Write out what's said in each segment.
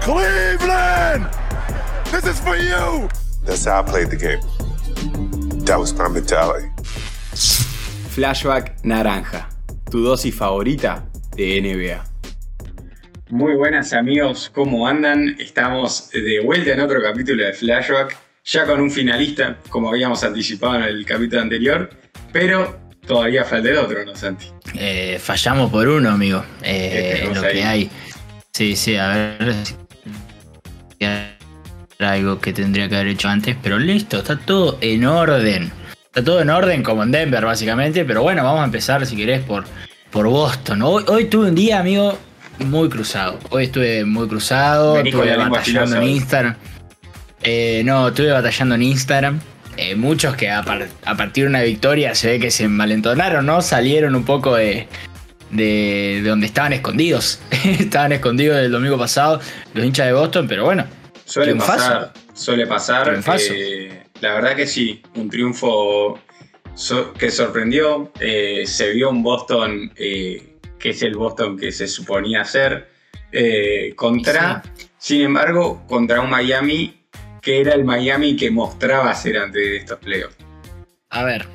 Cleveland! This is for you! That's how I played the game. That was my mentality. Flashback Naranja, tu dosis favorita de NBA. Muy buenas amigos, ¿cómo andan? Estamos de vuelta en otro capítulo de Flashback, ya con un finalista, como habíamos anticipado en el capítulo anterior, pero todavía falta el otro, ¿no, Santi? Eh, fallamos por uno, amigo. Eh, ¿Qué lo que ahí? hay. Sí, sí, a ver. Era algo que tendría que haber hecho antes, pero listo, está todo en orden. Está todo en orden como en Denver, básicamente. Pero bueno, vamos a empezar, si querés, por, por Boston. Hoy, hoy tuve un día, amigo, muy cruzado. Hoy estuve muy cruzado, estuve batallando en. Instagram. Eh, no, estuve batallando en Instagram. Eh, muchos que a, par- a partir de una victoria se ve que se malentonaron, ¿no? Salieron un poco de, de, de donde estaban escondidos. estaban escondidos del domingo pasado los hinchas de Boston, pero bueno. Suele Triunfazo. pasar, suele pasar. Eh, la verdad que sí, un triunfo so- que sorprendió. eh, se vio un Boston eh, que es el Boston que se suponía ser. contra, sin embargo, contra un Miami que era el Miami que mostraba ser antes de estos playoffs. A ver,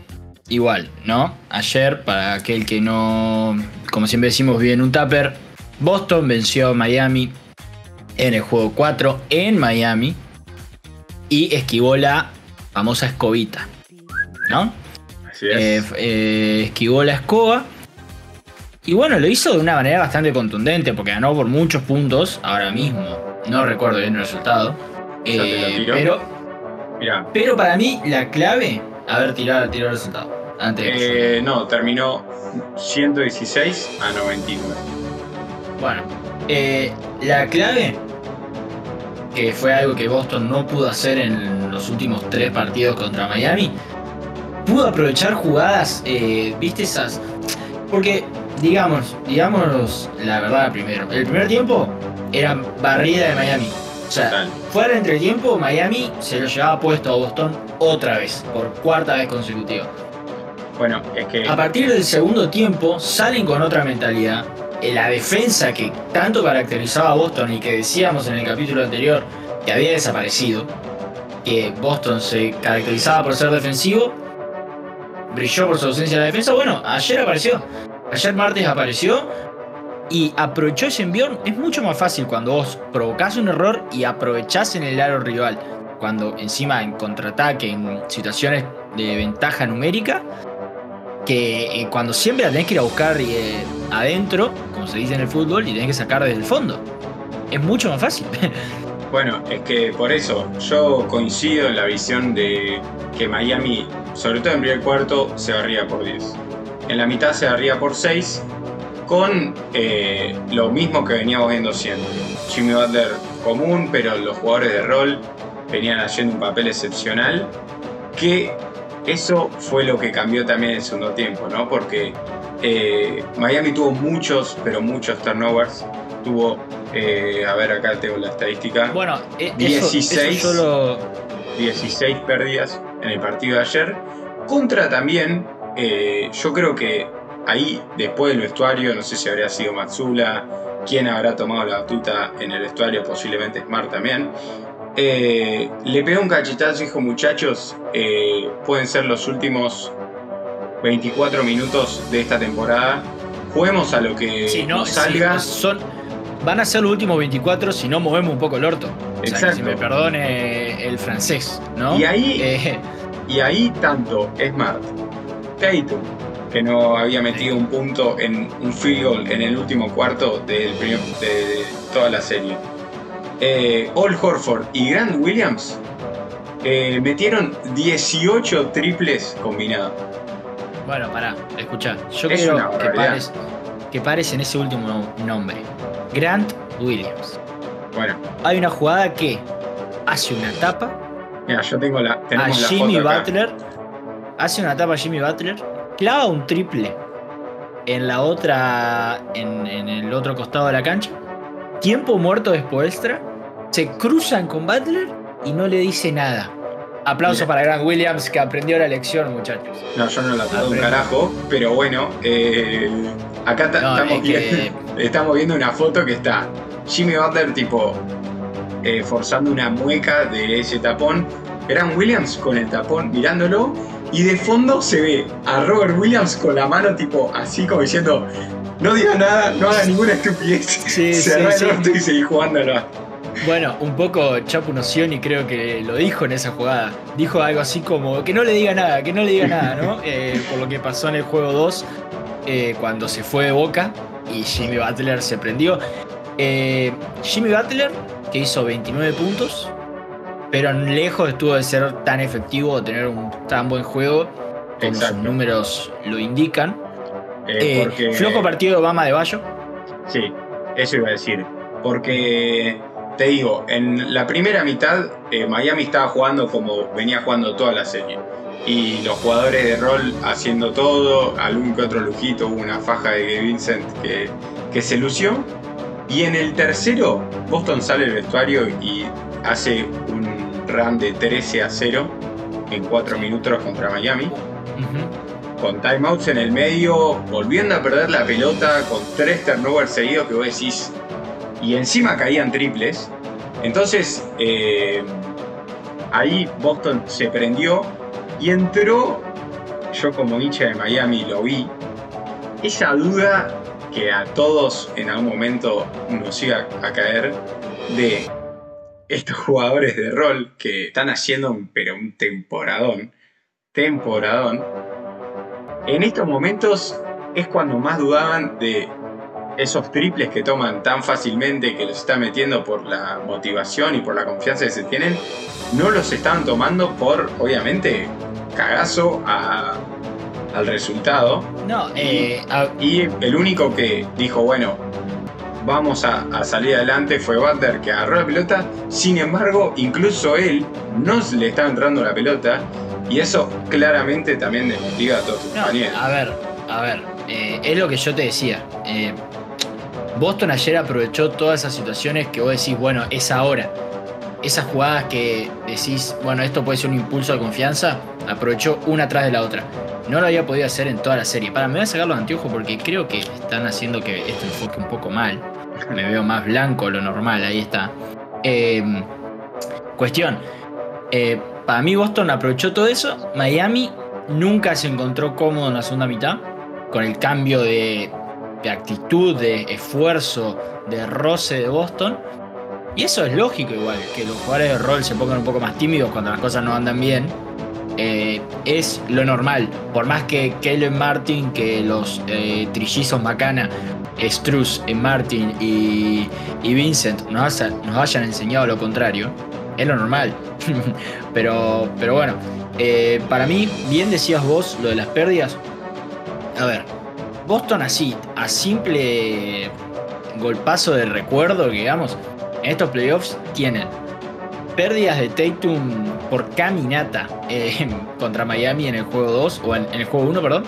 igual, ¿no? Ayer, para aquel que no, como siempre decimos, vive en un tupper, Boston venció a Miami en el juego 4 en Miami y esquivó la famosa escobita, ¿no? Así es. Eh, eh, esquivó la escoba. Y bueno, lo hizo de una manera bastante contundente, porque ganó por muchos puntos ahora mismo. No recuerdo bien el resultado. Eh, pero, Mirá, pero para mí, la clave. A ver, tirar, tirar el resultado. Antes eh, no, terminó 116 a 99. Bueno, eh, la clave. Que fue algo que Boston no pudo hacer en los últimos tres partidos contra Miami. Pudo aprovechar jugadas, eh, viste esas. Porque, digamos, digamos la verdad primero. El primer tiempo era barrida de Miami. O sea, Total. fuera de entretiempo, Miami se lo llevaba puesto a Boston otra vez, por cuarta vez consecutiva. Bueno, es que A partir del segundo tiempo salen con otra mentalidad. La defensa que tanto caracterizaba a Boston y que decíamos en el capítulo anterior que había desaparecido, que Boston se caracterizaba por ser defensivo, brilló por su ausencia en la defensa. Bueno, ayer apareció. Ayer martes apareció y aprovechó ese envión. Es mucho más fácil cuando vos provocás un error y aprovechás en el aro rival. Cuando encima en contraataque, en situaciones de ventaja numérica, que eh, cuando siempre la tenés que ir a buscar eh, adentro, como se dice en el fútbol, y tenés que sacar desde el fondo. Es mucho más fácil. Bueno, es que por eso yo coincido en la visión de que Miami, sobre todo en primer cuarto, se barría por 10. En la mitad se barría por 6, con eh, lo mismo que veníamos viendo siempre. Jimmy Butler común, pero los jugadores de rol venían haciendo un papel excepcional, que eso fue lo que cambió también en el segundo tiempo, ¿no? Porque eh, Miami tuvo muchos, pero muchos turnovers. Tuvo, eh, a ver, acá tengo la estadística. bueno, eh, eso, 16. eso solo. 16 pérdidas en el partido de ayer. Contra también, yo creo que ahí, después del vestuario, no sé si habría sido Matsula, quién habrá tomado la batuta en el vestuario, posiblemente Smart también. eh, le pegó un cachetazo y dijo, muchachos, eh, pueden ser los últimos 24 minutos de esta temporada. Juguemos a lo que Si no, nos si salga. son, van a ser los últimos 24 si no movemos un poco el orto. O sea, que Exacto. si me perdone el francés, ¿no? Y ahí- Eh, Y ahí tanto Smart, Tatum, que no había metido un punto en un field goal en el último cuarto del primer- de, toda la serie. Eh, All Horford y Grant Williams eh, metieron 18 triples combinados. bueno, pará, escuchá. Yo Es una que pares, que pares en ese último nombre. Grant Williams. Bueno, Hay una jugada que hace una tapa mira, yo tengo la. a Tenemos la Jimmy foto acá. Butler. Hace una tapa a Jimmy Butler. Clava un triple en la otra. En, en el otro costado de la cancha. Tiempo muerto de Spoelstra. Se cruzan con Butler y no le dice nada. Aplauso Mira. para Grant Williams que aprendió la lección, muchachos. No, yo no la tengo un carajo, pero bueno, eh, acá ta- No, estamos, es que- viendo, estamos viendo una foto que está Jimmy Butler tipo eh, forzando una mueca de ese tapón. Grant Williams con el tapón mirándolo y de fondo se ve a Robert Williams con la mano tipo así como diciendo no diga nada, no haga ninguna estupidez. Sí, Cerrá sí, el sí. orto y seguí. Bueno, un poco Chapu Nocioni creo que lo dijo en esa jugada. Dijo algo así como que no le diga nada, que no le diga nada, ¿no? Eh, por lo que pasó en el juego 2, eh, cuando se fue de boca y Jimmy Butler se prendió. Eh, Jimmy Butler, que hizo 29 puntos, pero lejos estuvo de ser tan efectivo o tener un tan buen juego como sus Exacto. números lo indican. Eh, Eh, porque, Flojo partido de Obama de Bayo. Sí, eso iba a decir. Porque te digo, en la primera mitad eh, Miami estaba jugando como venía jugando toda la serie. Y los jugadores de rol haciendo todo, algún que otro lujito, hubo una faja de Vincent que, que se lució. Y en el tercero, Boston sale del vestuario y hace un run de 13 a 0 en 4 minutos contra Miami Ujú. con timeouts en el medio, volviendo a perder la pelota con tres turnovers seguidos que vos decís. Y encima caían triples. Entonces, eh, ahí Boston se prendió y entró, yo como hincha de Miami lo vi, esa duda que a todos en algún momento nos iba a caer de estos jugadores de rol que están haciendo un, pero un temporadón, temporadón, en estos momentos es cuando más dudaban de esos triples que toman tan fácilmente, que los están metiendo por la motivación y por la confianza que se tienen, no los estaban tomando por, obviamente, cagazo a- al resultado. No, eh, Y el único que dijo, bueno, vamos a, a salir adelante fue Butler, que agarró la pelota. Sin embargo, incluso él no le estaba entrando la pelota. Y eso claramente también desmotiva a todos sus No, compañeros. a ver, a ver, eh, es lo que yo te decía. eh, Boston ayer aprovechó todas esas situaciones que vos decís, bueno, es ahora. Esas jugadas que decís, bueno, esto puede ser un impulso de confianza, aprovechó una tras de la otra. No lo había podido hacer en toda la serie. Para, me voy a sacar los anteojos porque creo que están haciendo que esto enfoque un poco mal. Me veo más blanco lo normal, ahí está. Eh, cuestión. eh, para mí Boston aprovechó todo eso. Miami nunca se encontró cómodo en la segunda mitad. Con el cambio de, de actitud, de esfuerzo, de roce de Boston. Y eso es lógico igual, que los jugadores de rol se pongan un poco más tímidos cuando las cosas no andan bien. Eh, es lo normal. Por más que Kellen Martin, que los eh, trillizos Macana, Struz, eh, Martin y, Vincent nos, nos hayan enseñado lo contrario, es lo normal. pero, pero bueno, para mí, bien decías vos lo de las pérdidas. A ver, Boston así, a simple golpazo de recuerdo, digamos, en estos playoffs tienen pérdidas de Tatum por caminata eh, contra Miami en el juego 2, o en, el juego 1, perdón.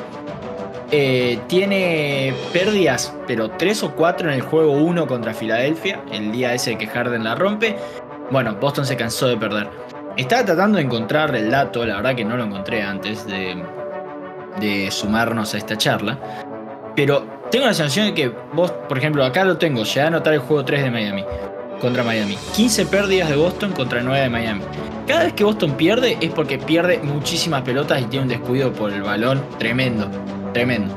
Eh, tiene pérdidas, pero 3 o 4 en el juego 1 contra Filadelfia, el día ese que Harden la rompe. Bueno, Boston se cansó de perder. Estaba tratando de encontrar el dato, la verdad que no lo encontré antes de, de sumarnos a esta charla. Pero tengo la sensación de que vos, por ejemplo, acá lo tengo, llegué a anotar el juego 3 de Miami contra Miami. 15 pérdidas de Boston contra 9 de Miami. Cada vez que Boston pierde es porque pierde muchísimas pelotas y tiene un descuido por el balón tremendo. Tremendo.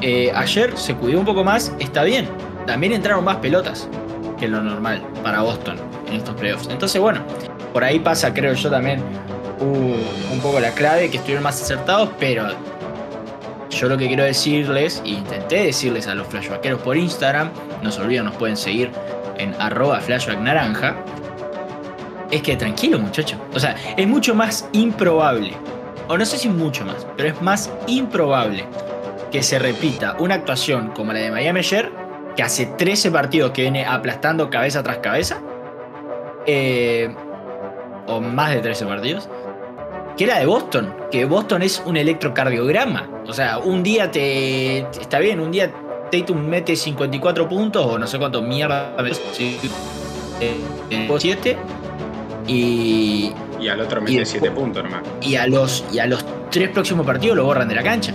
Eh, ayer se cuidó un poco más, está bien. También entraron más pelotas que lo normal para Boston en estos playoffs. Entonces, bueno, por ahí pasa, creo yo también, un poco la clave, que estuvieron más acertados, pero yo lo que quiero decirles, e intenté decirles a los flashbackeros por Instagram, no se olviden, nos pueden seguir en arroba flashback naranja, es que tranquilo muchacho. O sea, es mucho más improbable, o no sé si mucho más, pero es más improbable que se repita una actuación como la de Miami ayer, que hace 13 partidos que viene aplastando cabeza tras cabeza, eh, o más de 13 partidos, que la de Boston, que Boston es un electrocardiograma. O sea, un día te. Está bien, un día Tatum mete 54 puntos o no sé cuánto mierda. sí, eh, eh, 7 y, Y al otro mete después- 7 puntos nomás. y a los y a los tres próximos partidos lo borran de la cancha.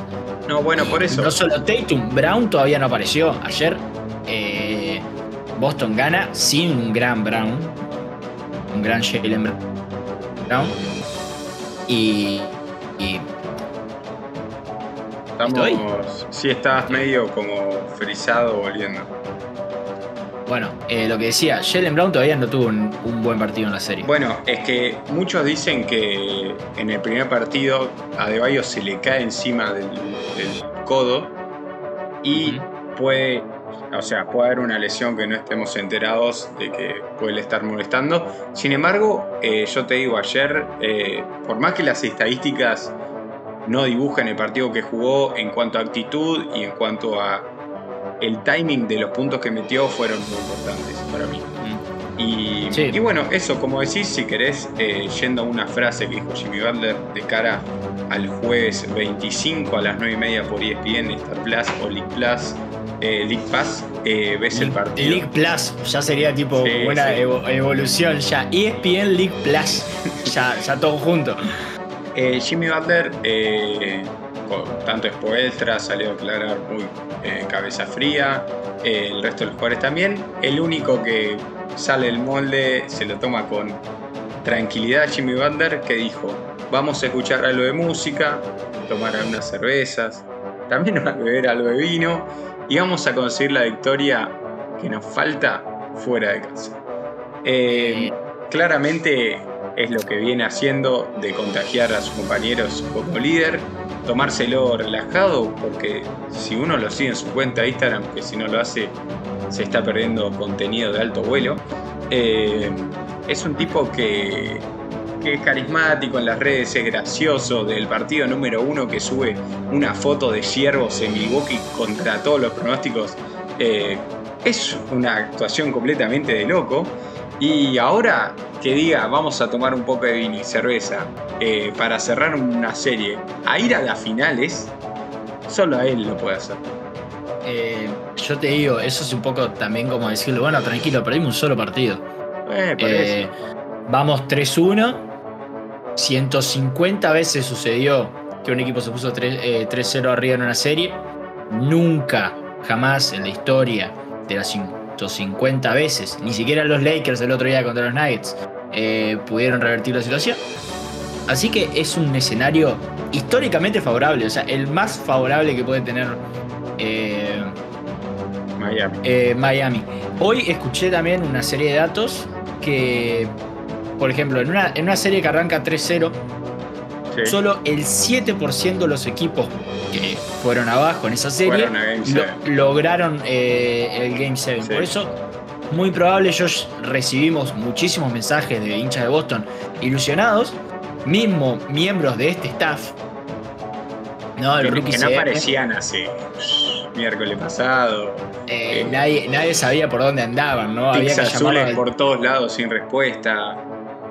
No, bueno, por eso. No solo Tatum, Brown todavía no apareció. Ayer eh, Boston gana sin un gran Brown. un gran Jalen Brown. Y, y Estamos. ¿Estoy? Sí, estás medio como frisado volviendo. bueno, eh, lo que decía, Jalen Brown todavía no tuvo un, un buen partido en la serie. Bueno, es que muchos dicen que en el primer partido a De Bayo se le cae encima del, del codo y puede, o sea, puede haber una lesión que no estemos enterados de que puede estar molestando. Sin embargo, eh, yo te digo, ayer, eh, por más que las estadísticas no dibujan el partido que jugó en cuanto a actitud y en cuanto a el timing de los puntos que metió fueron muy importantes para mí. Mm. Y, Sí. y bueno, eso, como decís, si querés, eh, yendo a una frase que dijo Jimmy Butler de cara al jueves 25 a las 9 y media por ESPN, Star Plus o League Plus, eh, League Pass, eh, ves el partido. League Plus, ya sería tipo Sí, una sí. evo- evolución ya. ESPN League Plus, ya, ya todo junto. Eh, Jimmy Butler, eh, con tanto Spoelstra, salió a declarar muy eh, cabeza fría, el resto de los jugadores también. El único que sale del molde, se lo toma con tranquilidad Jimmy Butler, que dijo, vamos a escuchar algo de música, tomar algunas cervezas, también vamos a beber algo de vino y vamos a conseguir la victoria que nos falta fuera de casa. Claramente es lo que viene haciendo de contagiar a sus compañeros como líder, tomárselo relajado, porque si uno lo sigue en su cuenta de Instagram, que si no lo hace se está perdiendo contenido de alto vuelo, eh, es un tipo que, que es carismático en las redes, es gracioso, del partido número uno que sube una foto de ciervos en Milwaukee contra todos los pronósticos. eh, es una actuación completamente de loco. Y ahora que diga, vamos a tomar un poco de vino y cerveza eh, para cerrar una serie, a ir a las finales, solo a él lo puede hacer. Eh, yo te digo, eso es un poco también como decirle, bueno, tranquilo, perdimos un solo partido. Eh, Eh, vamos 3-1. 150 veces sucedió que un equipo se puso 3, eh, 3-0 arriba en una serie. Nunca, jamás en la historia de las 150 veces, ni siquiera los Lakers el otro día contra los Nuggets, eh, pudieron revertir la situación. Así que es un escenario históricamente favorable, o sea, el más favorable que puede tener eh, Miami. eh, Miami. Hoy escuché también una serie de datos que, por ejemplo, en una, en una serie que arranca 3-0, Sí. solo el 7% de los equipos que fueron abajo en esa serie lo- lograron eh, el Game 7. Sí. Por eso, muy probable, yo recibimos muchísimos mensajes de hinchas de Boston ilusionados, mismo miembros de este staff. No, el que, que no aparecían pff, miércoles pasado. eh, eh, nadie, nadie sabía por dónde andaban, ¿no? Había que azules por todos lados sin respuesta.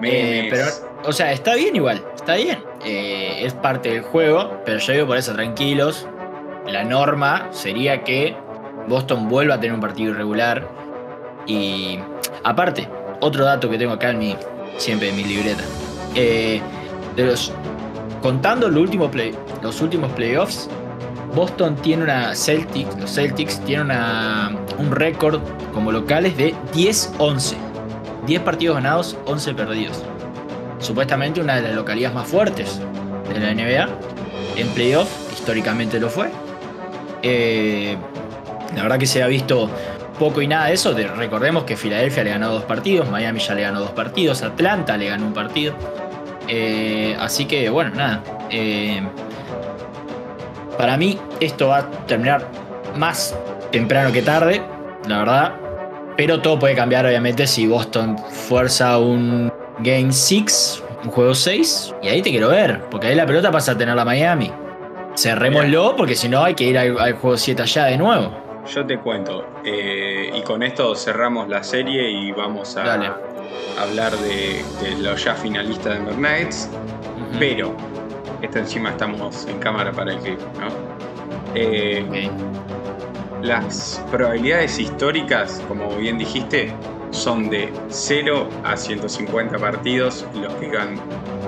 Eh, pero, o sea, está bien igual, está bien. Eh, es parte del juego, pero yo digo por eso, tranquilos. La norma sería que Boston vuelva a tener un partido irregular. Y aparte, otro dato que tengo acá en mi, siempre en mi libreta. Eh, de los, contando los últimos, play, los últimos playoffs, Boston tiene una Celtics, los Celtics tienen una, un récord como locales de 10-11. 10 partidos ganados, 11 perdidos. Supuestamente una de las localidades más fuertes de la NBA. En playoff, históricamente lo fue. Eh, la verdad que se ha visto poco y nada de eso. De- recordemos que Filadelfia le ganó dos partidos, Miami ya le ganó dos partidos, Atlanta le ganó un partido. Eh, así que bueno, nada. Eh, para mí esto va a terminar más temprano que tarde, la verdad. Pero todo puede cambiar, obviamente, si Boston fuerza un Game 6, un juego 6. Y ahí te quiero ver, porque ahí la pelota pasa a tener la Miami. Cerrémoslo, porque si no hay que ir al, al juego 7 allá de nuevo. Yo te cuento. eh, y con esto cerramos la serie y vamos a Dale. hablar de, de los ya finalistas de Nuggets. Ujú. Pero, esto encima estamos en cámara para el clip, ¿no? Eh, Ok. Las probabilidades históricas, como bien dijiste, son de 0 a 150 partidos. Los que gan-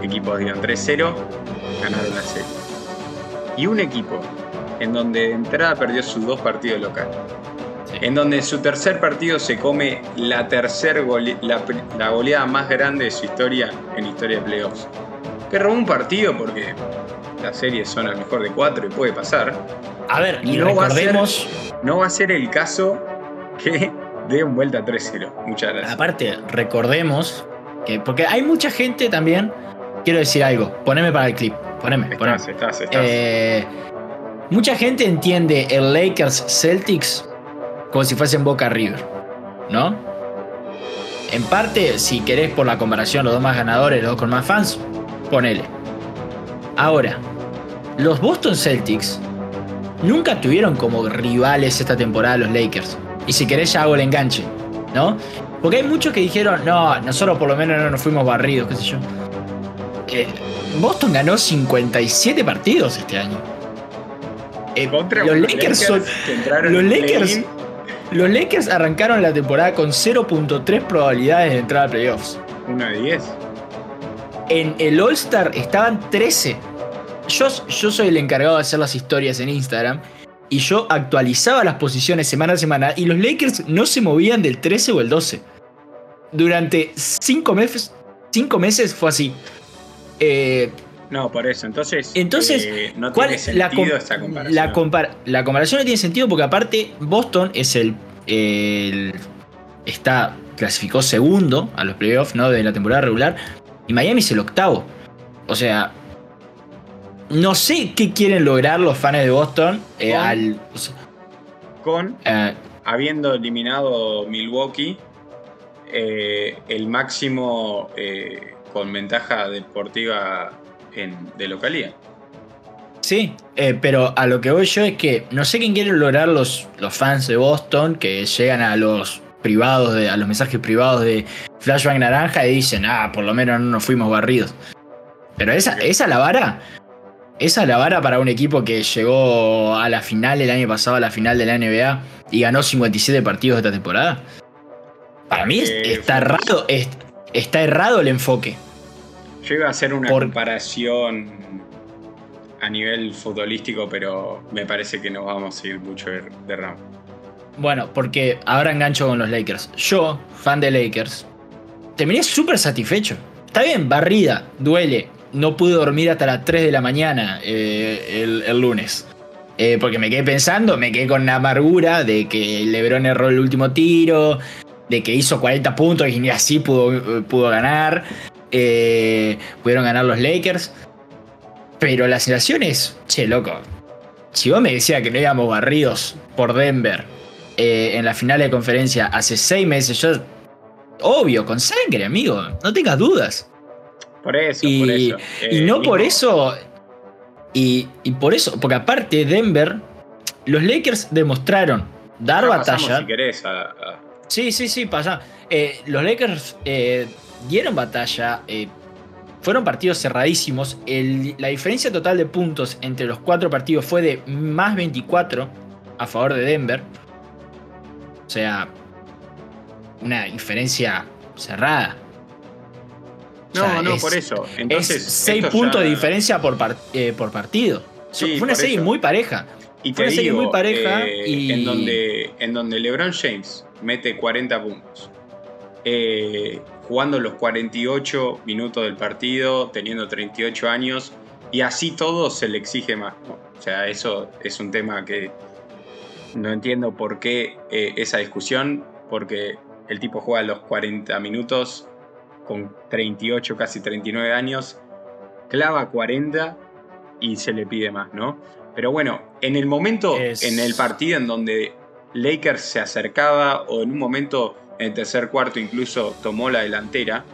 equipos digan 3-0, ganaron la serie. Y un equipo en donde de entrada perdió sus dos partidos locales, Sí. en donde en su tercer partido se come la tercer gole- la, pri- la goleada más grande de su historia en historia de playoffs. Que robó un partido porque las series son al mejor de cuatro y puede pasar. A ver, y No va a ser- recordemos, No va a ser el caso que dé un vuelta 3-0. Muchas gracias. aparte, recordemos que. Porque hay mucha gente también. Quiero decir algo. Poneme para el clip. Poneme, poneme. Estás, estás, estás. Eh, mucha gente entiende el Lakers Celtics como si fuesen Boca River, ¿no? En parte, si querés por la comparación, los dos más ganadores, los dos con más fans, ponele. Ahora, los Boston Celtics nunca tuvieron como rivales esta temporada los Lakers. Y si querés ya hago el enganche, ¿no? Porque hay muchos que dijeron, no, nosotros por lo menos no nos fuimos barridos, qué sé yo. Eh, Boston ganó 57 partidos este año. Eh, Contra los Lakers son- los Lakers-. Los Lakers arrancaron la temporada con 0.3 probabilidades de entrar a playoffs. Uno de 10. En el All-Star estaban 13. Yo, yo soy el encargado de hacer las historias en Instagram. Y yo actualizaba las posiciones semana a semana. Y los Lakers no se movían del 13 o el 12. Durante 5 meses, cinco meses fue así. Eh, No, por eso. Entonces, Entonces, eh, no ¿cuál- tiene la, sentido com- esta comparación. la compar- la comparación no tiene sentido porque aparte Boston es el, el- está clasificó segundo a los playoffs ¿no? de la temporada regular y Miami es el octavo. O sea, no sé qué quieren lograr los fans de Boston eh, Con- al o sea, Con eh, habiendo eliminado Milwaukee, eh, el máximo con ventaja deportiva en, de localía. Sí, pero a lo que voy yo es que no sé quién quieren lograr los, los fans de Boston que llegan a los privados, de, a los mensajes privados de Flashback Naranja y dicen, ah, por lo menos no nos fuimos barridos. Pero esa, esa la vara, esa la vara para un equipo que llegó a la final el año pasado, a la final de la NBA y ganó 57 partidos esta temporada. Para mí es- Eh, está errado, es- está errado el enfoque. Yo iba a hacer una Por- comparación a nivel futbolístico, pero me parece que no vamos a ir mucho de, de ramo. Bueno, porque ahora engancho con los Lakers. Yo, fan de Lakers, terminé súper satisfecho. Está bien, barrida, duele. No pude dormir hasta las 3 de la mañana eh, el, lunes. Eh, porque me quedé pensando, me quedé con la amargura de que LeBron erró el último tiro, de que hizo 40 puntos y ni así pudo, pudo ganar. Eh, pudieron ganar los Lakers. Pero la sensación es, che, loco, si vos me decías que no íbamos barridos por Denver eh, en la final de conferencia hace seis meses, yo. Obvio, con sangre, amigo. No tengas dudas. Por eso, Y- por eso. y Eh, no por eso. Y, y por eso, porque aparte, Denver, los Lakers demostraron dar batalla. Si querés, a- a- Sí, sí, sí, pasa. Eh, los Lakers eh, dieron batalla. fueron partidos cerradísimos. El- la diferencia total de puntos entre los cuatro partidos fue de más 24 a favor de Denver. O sea, una diferencia cerrada. O No, sea, no, es- por eso. Es Entonces, 6 esto puntos ya- de diferencia por, par- eh, por partido. Sí, Fue una serie eso. muy pareja. Y Fue te una serie muy pareja eh, y- en, donde, en donde LeBron James mete 40 puntos, eh, jugando los 48 minutos del partido, teniendo 38 años, y así todo se le exige más. ¿no? O sea, eso es un tema que no entiendo por qué eh, esa discusión, porque el tipo juega los 40 minutos con 38, casi 39 años, clava 40 y se le pide más, ¿no? Pero bueno, en el momento, Es- en el partido en donde Lakers se acercaba, o en un momento en el tercer cuarto incluso tomó la delantera,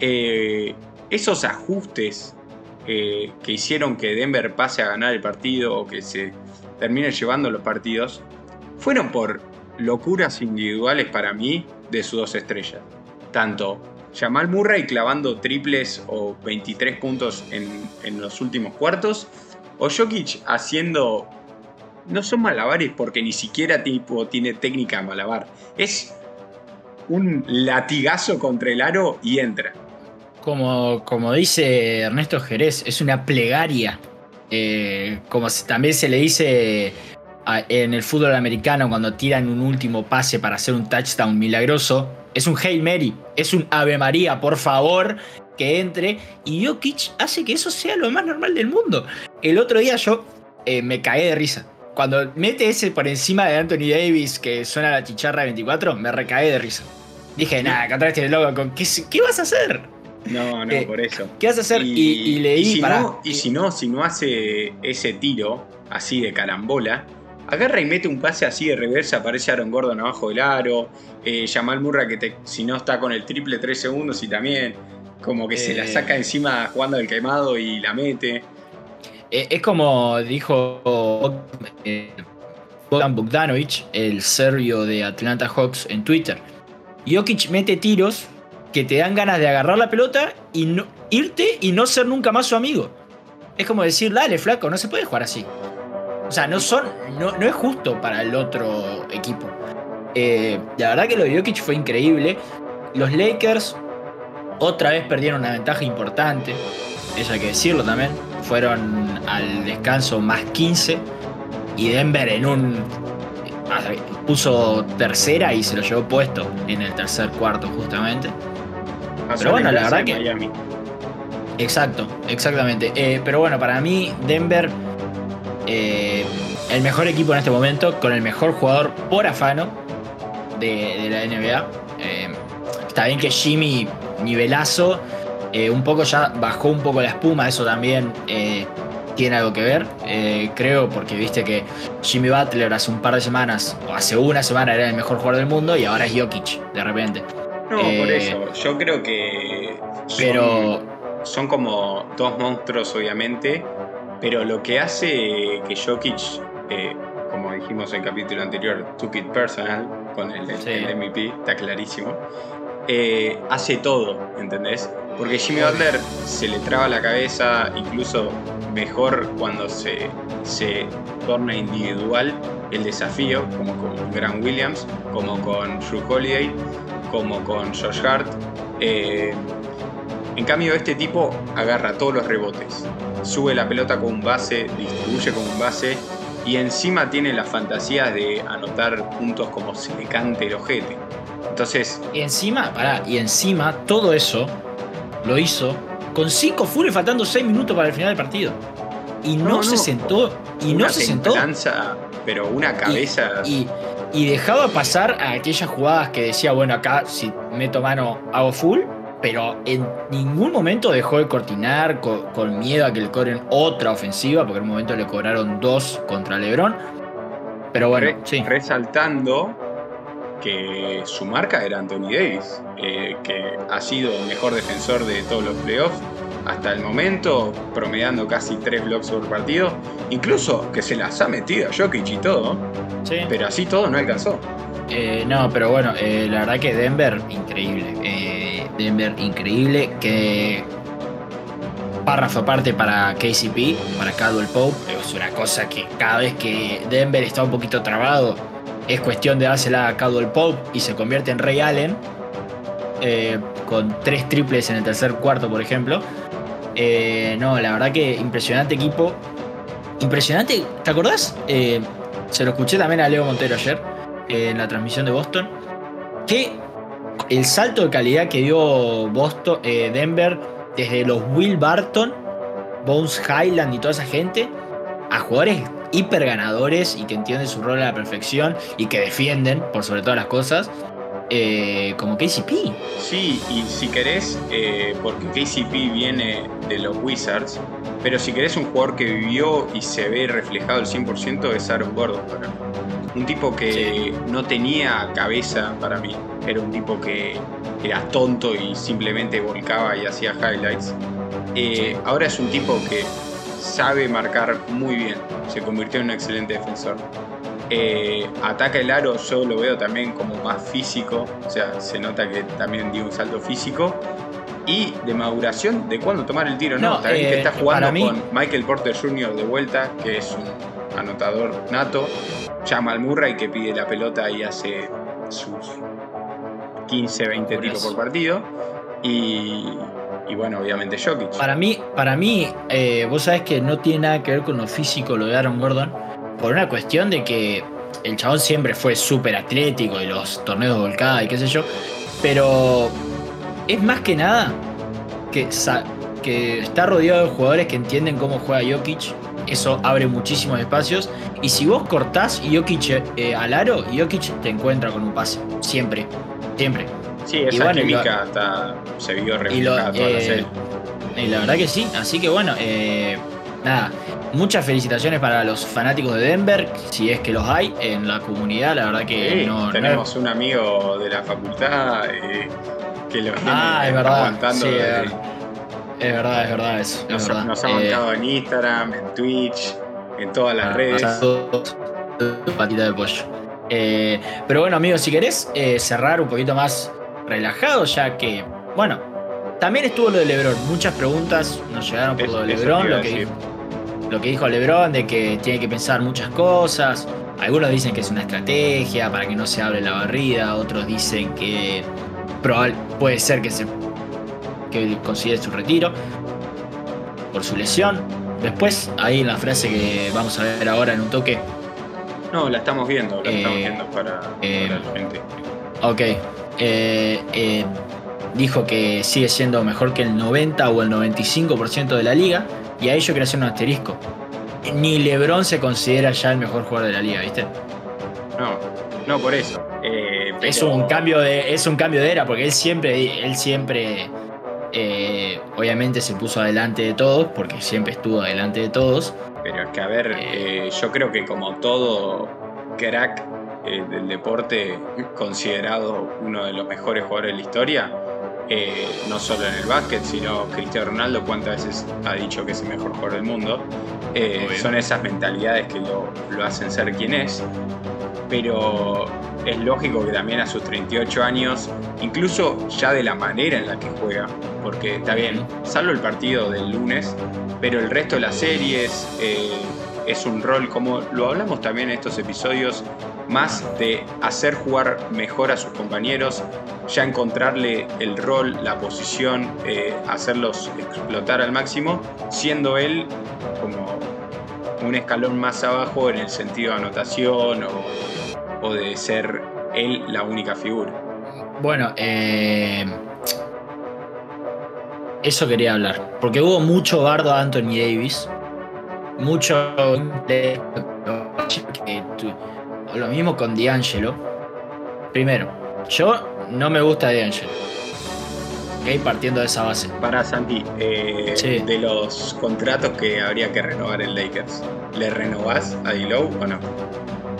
eh, esos ajustes eh, que hicieron que Denver pase a ganar el partido o que se termine llevando los partidos, fueron por locuras individuales para mí de sus dos estrellas. Tanto Jamal Murray clavando triples o 23 puntos en, en los últimos cuartos, o Jokic haciendo. No son malabares porque ni siquiera tipo, tiene técnica malabar. Es un latigazo contra el aro y entra. Como, como dice Ernesto Jerez, es una plegaria. Eh, como también se le dice en el fútbol americano cuando tiran un último pase para hacer un touchdown milagroso. Es un Hail Mary, es un Ave María, por favor, que entre. Y Jokic hace que eso sea lo más normal del mundo. El otro día yo eh, me cagué de risa. Cuando mete ese por encima de Anthony Davis que suena la chicharra de 24, me recagué de risa. Dije, nada, contra este loco, ¿con ¿qué, ¿qué vas a hacer? No, no, Eh, por eso. ¿Qué vas a hacer? Y, y leí si para. no, y si no, si no hace ese tiro así de carambola, agarra y mete un pase así de reversa, aparece Aaron Gordon abajo del aro, eh, Jamal Murray que te- si no está con el triple 3 segundos y también como que se la Eh. saca encima jugando al quemado y la mete. Eh, es como dijo Bogdan Bogdanovic, el serbio de Atlanta Hawks, en Twitter. Jokic mete tiros que te dan ganas de agarrar la pelota y no, irte y no ser nunca más su amigo. Es como decir, dale, flaco, no se puede jugar así. O sea, no, son, no, no es justo para el otro equipo. Eh, la verdad que lo de Jokic fue increíble. Los Lakers otra vez perdieron una ventaja importante. Eso hay que decirlo también. Fueron al descanso más 15. Y Denver en un. puso tercera y se lo llevó puesto en el tercer cuarto, justamente. Pasó bueno, en la verdad que- Miami. Exacto, exactamente. Eh, pero bueno, para mí, Denver, eh, el mejor equipo en este momento, con el mejor jugador por afano de, de la NBA. Eh, está bien que Jimmy, nivelazo, eh, un poco ya bajó un poco la espuma, eso también tiene algo que ver, creo, porque viste que Jimmy Butler hace un par de semanas, o hace una semana era el mejor jugador del mundo y ahora es Jokic, de repente. No, por eso. Yo creo que. son- Pero son como dos monstruos, obviamente, pero lo que hace que Jokic, eh, como dijimos en el capítulo anterior, took it personal con el, Sí. el MVP, está clarísimo, eh, hace todo, ¿entendés? Porque Jimmy Butler se le traba la cabeza, incluso mejor cuando se, se torna individual el desafío, como con Grant Williams, como con Drew Holiday, como con Josh Hart. eh, en cambio, este tipo agarra todos los rebotes, sube la pelota con un base, distribuye con un base y encima tiene las fantasías de anotar puntos como se le cante el ojete. Entonces, Y encima, pará, y encima todo eso lo hizo con 5 full faltando 6 minutos para el final del partido. Y no, No, se no. sentó, y no se sentó. pero una cabeza. Y, y dejaba pasar a aquellas jugadas que decía, bueno, acá si meto mano hago full, pero en ningún momento dejó de cortinar co- con, miedo a que le cobren otra ofensiva, porque en un momento le cobraron dos contra Lebron. Pero bueno, Re- sí. resaltando que su marca era Anthony Davis, eh, que ha sido el mejor defensor de todos los playoffs hasta el momento, promediando casi 3 blocks por partido, incluso que se las ha metido a Jokic y todo, sí. pero así todo no alcanzó. Eh, no, pero bueno, eh, la verdad que Denver, increíble. Eh, Denver, increíble. Que párrafo aparte para KCP, para Caldwell Pope. Es una cosa que cada vez que Denver está un poquito trabado, es cuestión de dársela a Caldwell Pope y se convierte en Ray Allen. con tres triples en el tercer cuarto, por ejemplo. No, la verdad que impresionante equipo. Impresionante, ¿te acordás? Se lo escuché también a Leo Montero ayer en la transmisión de Boston. Que el salto de calidad que dio Boston, eh, Denver desde los Will Barton, Bones Highland y toda esa gente a jugadores hiper ganadores y que entienden su rol a la perfección y que defienden por sobre todas las cosas, eh, como KCP. Sí, y si querés, eh, porque KCP viene de los Wizards, pero si querés un jugador que vivió y se ve reflejado al 100% es Aaron Gordon para mí. Un tipo que no tenía cabeza para mí, era un tipo que era tonto y simplemente volcaba y hacía highlights. Eh, Ahora es un tipo que sabe marcar muy bien, se convirtió en un excelente defensor. Eh, ataca el aro, yo lo veo también como más físico, o sea, se nota que también dio un salto físico. Y de maduración de cuándo tomar el tiro, ¿no? Bien eh, que está jugando mí- con Michael Porter Jr. de vuelta, que es un anotador nato. Jamal Murray que pide la pelota y hace sus 15, 20 tiros por partido. Y, y bueno, obviamente Jokic. Para mí, para mí eh, vos sabés que no tiene nada que ver con lo físico lo de Aaron Gordon. por una cuestión de que el chabón siempre fue súper atlético y los torneos volcados y qué sé yo. Pero es más que nada que, que está rodeado de jugadores que entienden cómo juega Jokic. Eso abre muchísimos espacios. Y si vos cortás Jokic eh, al aro, Jokic te encuentra con un pase. Siempre. Siempre. Sí, esa química se vio reflejada y, eh, y la verdad que sí. Así que bueno, eh, nada. Muchas felicitaciones para los fanáticos de Denver, si es que los hay en la comunidad. La verdad que no. Tenemos un amigo de la facultad eh, que lo viene ah, es verdad, aguantando. Sí, es verdad, es verdad eso. Nos, nos ha aguantado en Instagram, en Twitch, en todas las redes. Patita de pollo. pero bueno, amigos, si querés cerrar un poquito más relajado, ya que, bueno, también estuvo lo de Lebron. Muchas preguntas nos llegaron por lo de Lebron, lo que, dijo, lo que dijo Lebron, de que tiene que pensar muchas cosas. Algunos dicen que es una estrategia para que no se hable la barrida, otros dicen que probable, puede ser que se que considere su retiro por su lesión. Después, ahí en la frase que vamos a ver ahora en un toque. No, la estamos viendo, la estamos eh, viendo para, eh, para la gente. Ok, eh, eh, dijo que sigue siendo mejor que el 90 o el 95% de la liga, y a ello quiere hacer un asterisco. Ni LeBron se considera ya el mejor jugador de la liga, ¿viste? No, no por eso. Eh, es un cambio de, es un cambio de era, porque él siempre, él siempre, obviamente se puso adelante de todos, porque siempre estuvo adelante de todos. Pero es que a ver, yo creo que como todo crack eh, del deporte considerado uno de los mejores jugadores de la historia, eh, no solo en el básquet, sino Cristiano Ronaldo, cuántas veces ha dicho que es el mejor jugador del mundo. Eh, son esas mentalidades que lo, lo, hacen ser quien es. Pero es lógico que también a sus 38 años, incluso ya de la manera en la que juega, porque está bien, salvo el partido del lunes, pero el resto de las series es un rol, como lo hablamos también en estos episodios, más de hacer jugar mejor a sus compañeros, ya encontrarle el rol, la posición, eh, hacerlos explotar al máximo, siendo él como un escalón más abajo en el sentido de anotación o, de ser él la única figura. Bueno, eh, eso quería hablar, porque hubo mucho bardo a Anthony Davis, mucho lo mismo con D'Angelo. Primero, yo no me gusta D'Angelo. Ok, partiendo de esa base. Para Santi, eh, de los contratos que habría que renovar en Lakers, ¿le renovás a Dilow o no?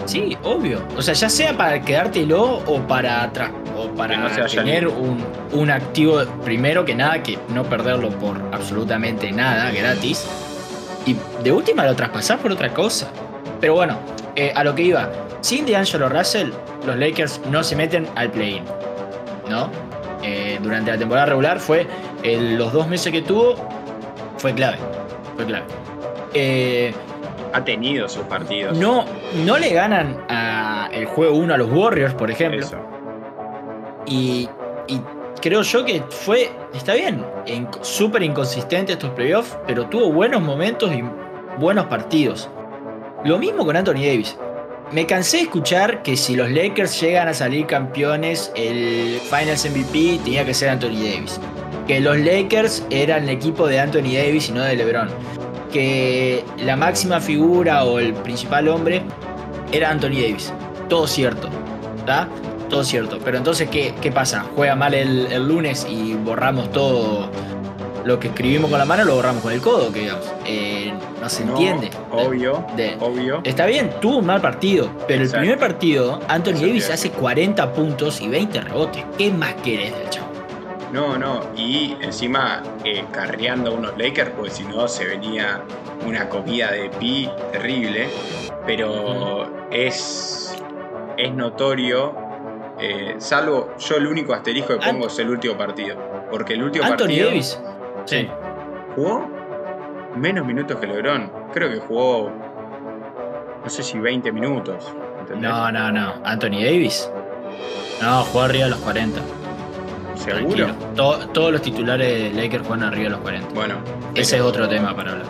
Sí, obvio. O sea, ya sea para quedártelo o para o para tener un, un, activo primero que nada, que no perderlo por absolutamente nada, gratis. Y de última lo traspasás por otra cosa. Pero bueno, eh, a lo que iba. Sin D'Angelo Russell, los Lakers no se meten al play-in. ¿No? Eh, durante la temporada regular fue los dos meses que tuvo fue clave. Fue clave. Eh, ha tenido sus partidos. No, no le ganan a el juego 1 a los Warriors, por ejemplo. Y, y, creo yo que fue, está bien, súper inconsistente estos playoffs, pero tuvo buenos momentos y buenos partidos. Lo mismo con Anthony Davis. Me cansé de escuchar que si los Lakers llegan a salir campeones, el Finals MVP tenía que ser Anthony Davis. Que los Lakers eran el equipo de Anthony Davis y no de LeBron. Que la máxima figura o el principal hombre era Anthony Davis. Todo cierto. ¿Está? Todo cierto. Pero entonces, ¿qué, qué pasa? Juega mal el, el lunes y borramos todo lo que escribimos con la mano lo borramos con el codo, que digamos. Eh, no se entiende. Obvio, obvio. Está bien, tuvo un mal partido, pero el primer partido, Anthony Davis hace 40 puntos y 20 rebotes. ¿Qué más querés del chavo? No, no, y encima eh, carreando a unos Lakers, porque si no se venía una comida de pi terrible, pero es, es notorio, eh, salvo yo el único asterisco que pongo es el último partido, porque el último Anthony partido... Davis Sí. ¿Jugó? Menos minutos que LeBron. Creo que jugó. No sé si 20 minutos. No, no, no. Anthony Davis. No, jugó arriba de los 40. ¿Seguro? todos los titulares de Lakers juegan arriba de los 40. Bueno. Ese es otro tema para hablar.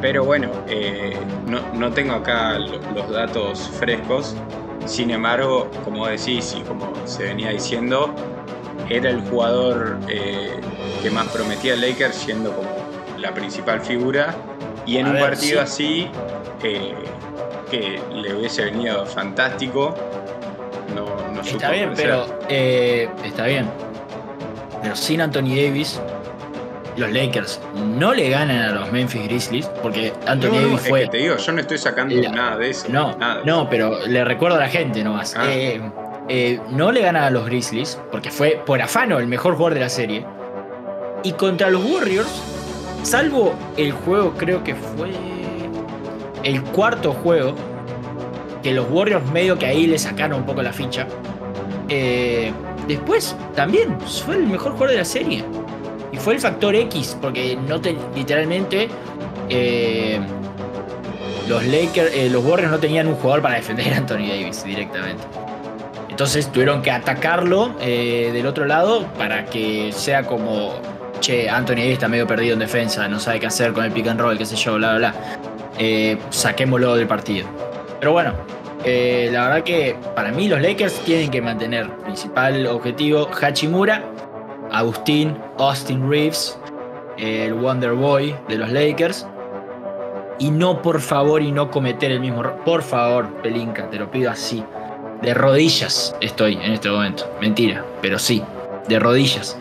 Pero bueno, eh, no, no tengo acá lo- los datos frescos. Sin embargo, como decís y como se venía diciendo, era el jugador eh, que más prometía el Lakers siendo como la principal figura. Y en A un ver, partido sí. así, eh, que le hubiese venido fantástico, no, no supo Está bien, pero. eh, está bien. Pero sin Anthony Davis, los Lakers no le ganan a los Memphis Grizzlies. Porque Anthony No, no, Davis es fue. que te digo, yo no estoy sacando La- nada de eso. No, nada. no, pero le recuerdo a la gente nomás. Ah. Eh, eh, no le gana a los Grizzlies, porque fue por afano el mejor jugador de la serie. Y contra los Warriors, salvo el juego, creo que fue el cuarto juego, que los Warriors medio que ahí le sacaron un poco la ficha. Eh, después también fue el mejor jugador de la serie. Y fue el factor X, porque literalmente eh, los Lakers, eh, los Warriors no tenían un jugador para defender a Anthony Davis directamente. Entonces tuvieron que atacarlo del otro lado para que sea como, che, Anthony Davis está medio perdido en defensa, no sabe qué hacer con el pick and roll, qué sé yo, bla, bla, bla. Saquémoslo del partido. Pero bueno, eh, la verdad que para mí los Lakers tienen que mantener principal objetivo Hachimura, Agustín, Austin Reeves, el Wonder Boy de los Lakers. Y no, por favor, y no cometer el mismo error. Por favor, Pelinka, te lo pido así. De rodillas estoy en este momento. Mentira, pero sí, de rodillas.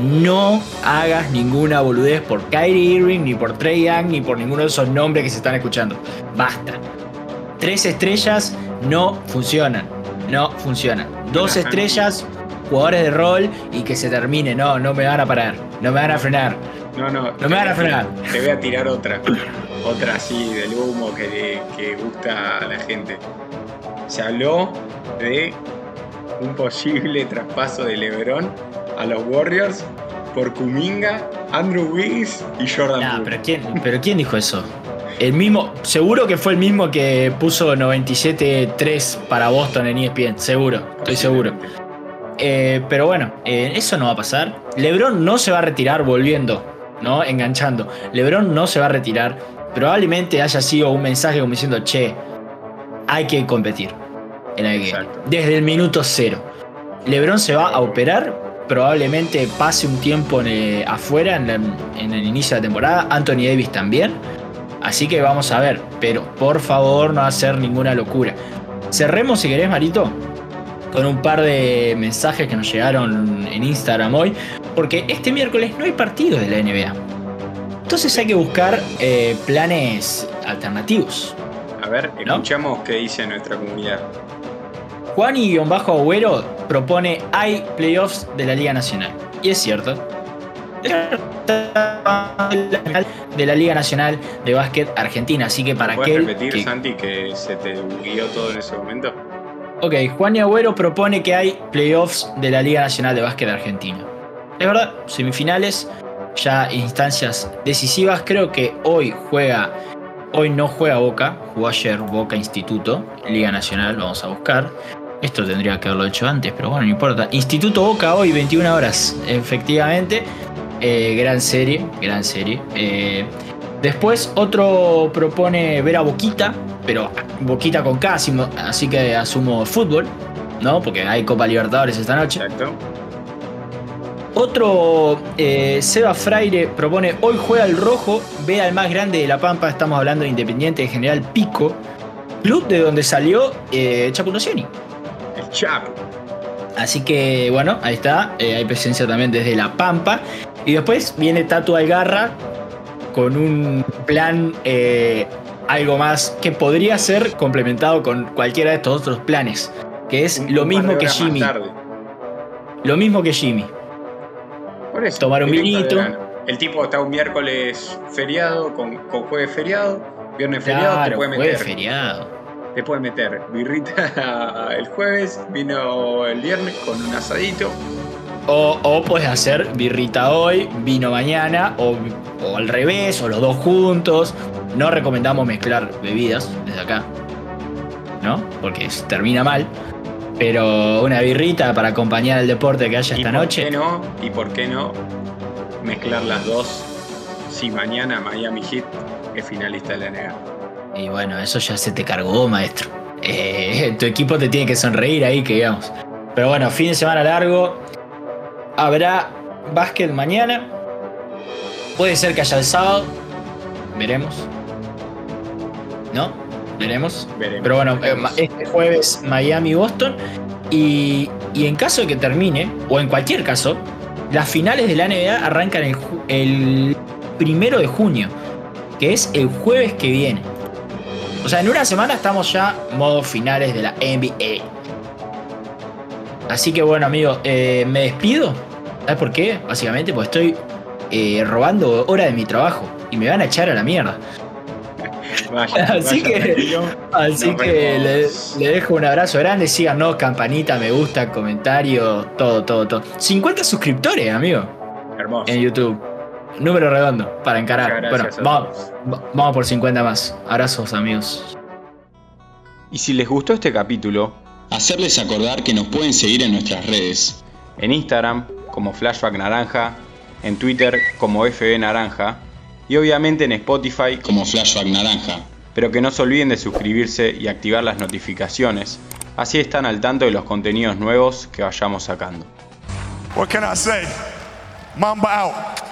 No hagas ninguna boludez por Kyrie Irving, ni por Trey Young, ni por ninguno de esos nombres que se están escuchando. Basta. Tres estrellas no funcionan. No funcionan. Dos Ajá. estrellas, jugadores de rol y que se termine. No, no me van a parar. No me van a frenar. No, no. No me van a frenar. Te voy a tirar otra. Otra así del humo que, que gusta a la gente. Se habló de un posible traspaso de LeBron a los Warriors por Kuminga, Andrew Wiggins y Jordan Nah, Poole. pero ¿quién, pero ¿quién dijo eso? El mismo, seguro que fue el mismo que puso 97-3 para Boston en ESPN, seguro, estoy seguro. Eh, pero bueno, eh, eso no va a pasar. LeBron no se va a retirar volviendo, ¿no? Enganchando. LeBron no se va a retirar. Probablemente haya sido un mensaje como diciendo, che, hay que competir en el game. Desde el minuto cero. LeBron se va a operar. Probablemente pase un tiempo en, eh, afuera en, la- en el inicio de la temporada. Anthony Davis también. Así que vamos a ver. Pero por favor, no hacer ninguna locura. Cerremos, si querés, Marito, con un par de mensajes que nos llegaron en Instagram hoy. Porque este miércoles no hay partido de la NBA. Entonces hay que buscar eh, planes alternativos. A ver, ¿No? escuchamos qué dice nuestra comunidad. Juan y guion bajo Agüero propone hay playoffs de la Liga Nacional. Y es cierto. De la Liga Nacional de Básquet Argentina. Así que para ¿Puedes aquel. repetir, que- Santi, que se te guió todo en ese momento? Ok, Juan y Agüero propone que hay playoffs de la Liga Nacional de Básquet Argentina. Es verdad, semifinales, ya instancias decisivas. Creo que hoy juega. Hoy no juega Boca, jugó ayer Boca Instituto, Liga Nacional, vamos a buscar. Esto tendría que haberlo hecho antes, pero bueno, no importa. Instituto Boca hoy, 21 horas, efectivamente. Eh, gran serie, gran serie. Eh, después otro propone ver a Boquita, pero Boquita con K, así- que asumo fútbol, ¿no? Porque hay Copa Libertadores esta noche. Exacto. Otro, eh, Seba Fraire propone, hoy juega el rojo, ve al más grande de La Pampa, estamos hablando de Independiente de General Pico, club de donde salió eh, Chapo Nocioni. El Chapo. Así que bueno, ahí está, eh, hay presencia también desde La Pampa. Y después viene Tatu Algarra con un plan eh, algo más que podría ser complementado con cualquiera de estos otros planes, que es Un- lo mismo que Jimmy. Lo mismo que Jimmy. Por eso, Tomar un vinito. El tipo está un miércoles feriado, con, con jueves feriado, viernes feriado, te puede meter. feriado. Te puede meter birrita el jueves, vino el viernes con un asadito. O, o puedes hacer birrita hoy, vino mañana, o, o al revés, o los dos juntos. No recomendamos mezclar bebidas desde acá, ¿no? Porque termina mal. Pero una birrita para acompañar el deporte que haya ¿Y esta noche. qué no? ¿Y por qué no mezclar las dos? Si mañana Miami Heat es finalista de la NBA. Y bueno, eso ya se te cargó, maestro. Eh, tu equipo te tiene que sonreír ahí, que digamos. Pero bueno, fin de semana largo. Habrá básquet mañana. Puede ser que haya el sábado. Veremos. ¿No? Veremos. Veremos. Pero bueno, eh, Veremos. este jueves Miami-Boston. Y, y en caso de que termine, o en cualquier caso, las finales de la NBA arrancan el, el primero de junio, que es el jueves que viene. O sea, en una semana estamos ya modo finales de la NBA. Así que bueno, amigos, eh, me despido. ¿Sabes por qué? Básicamente, porque estoy eh, robando hora de mi trabajo y me van a echar a la mierda. Vaya, Así vaya que-. Así que le, dejo un abrazo grande. Síganos, campanita, me gusta, comentario, todo, todo, todo. 50 suscriptores, amigo, Hermoso. en YouTube. Número redondo para encarar. Bueno, vamos, vamos por 50 más. Abrazos, amigos. Y si les gustó este capítulo, Hacerles acordar que nos pueden seguir en nuestras redes. en Instagram como Flashback Naranja, en Twitter como FB Naranja y obviamente en Spotify, como Flashback Naranja. pero que no se olviden de suscribirse y activar las notificaciones, así están al tanto de los contenidos nuevos que vayamos sacando. What can I say? Mamba out.